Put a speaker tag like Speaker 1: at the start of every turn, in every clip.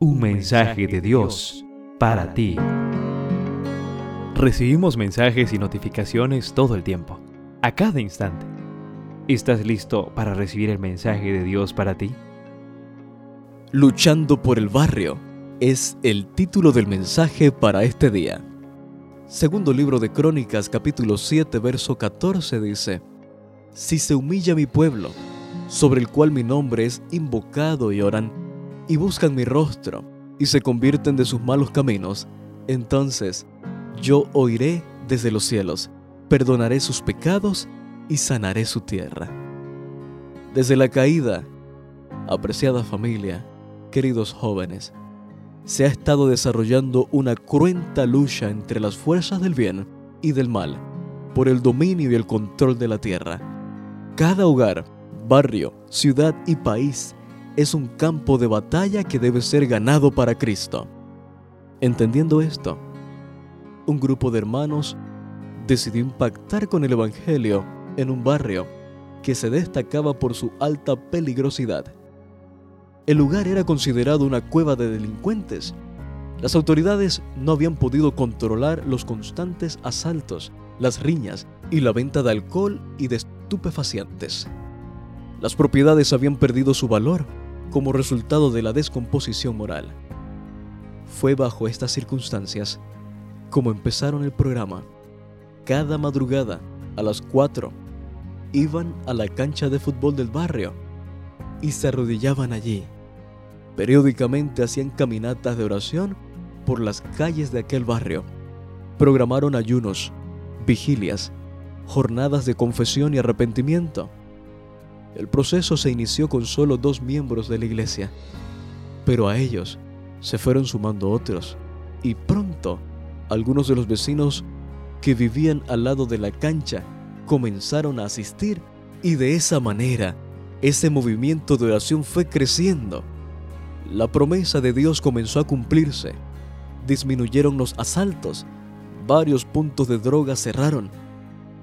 Speaker 1: Un mensaje de Dios para ti. Recibimos mensajes y notificaciones todo el tiempo, a cada instante. ¿Estás listo para recibir el mensaje de Dios para ti?
Speaker 2: Luchando por el barrio es el título del mensaje para este día. Segundo libro de Crónicas capítulo 7 verso 14 dice, Si se humilla mi pueblo, sobre el cual mi nombre es invocado y oran, y buscan mi rostro y se convierten de sus malos caminos, entonces yo oiré desde los cielos, perdonaré sus pecados y sanaré su tierra. Desde la caída, apreciada familia, queridos jóvenes, se ha estado desarrollando una cruenta lucha entre las fuerzas del bien y del mal por el dominio y el control de la tierra. Cada hogar, barrio, ciudad y país es un campo de batalla que debe ser ganado para Cristo. Entendiendo esto, un grupo de hermanos decidió impactar con el Evangelio en un barrio que se destacaba por su alta peligrosidad. El lugar era considerado una cueva de delincuentes. Las autoridades no habían podido controlar los constantes asaltos, las riñas y la venta de alcohol y de estupefacientes. Las propiedades habían perdido su valor como resultado de la descomposición moral. Fue bajo estas circunstancias como empezaron el programa. Cada madrugada, a las 4, iban a la cancha de fútbol del barrio y se arrodillaban allí. Periódicamente hacían caminatas de oración por las calles de aquel barrio. Programaron ayunos, vigilias, jornadas de confesión y arrepentimiento el proceso se inició con solo dos miembros de la iglesia, pero a ellos se fueron sumando otros y pronto algunos de los vecinos que vivían al lado de la cancha comenzaron a asistir y de esa manera ese movimiento de oración fue creciendo. La promesa de Dios comenzó a cumplirse. Disminuyeron los asaltos, varios puntos de droga cerraron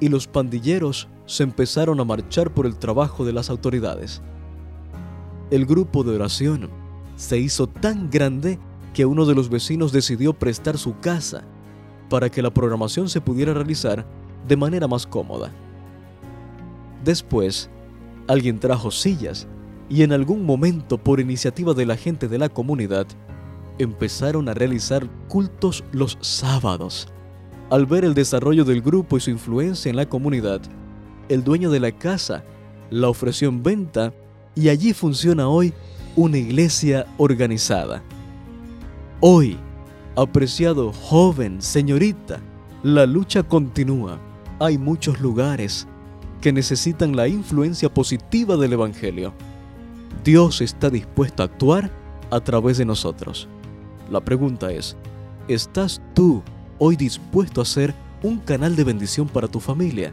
Speaker 2: y los pandilleros se empezaron a marchar por el trabajo de las autoridades. El grupo de oración se hizo tan grande que uno de los vecinos decidió prestar su casa para que la programación se pudiera realizar de manera más cómoda. Después, alguien trajo sillas y en algún momento, por iniciativa de la gente de la comunidad, empezaron a realizar cultos los sábados. Al ver el desarrollo del grupo y su influencia en la comunidad, el dueño de la casa la ofreció en venta y allí funciona hoy una iglesia organizada. Hoy, apreciado joven, señorita, la lucha continúa. Hay muchos lugares que necesitan la influencia positiva del Evangelio. Dios está dispuesto a actuar a través de nosotros. La pregunta es, ¿estás tú hoy dispuesto a ser un canal de bendición para tu familia?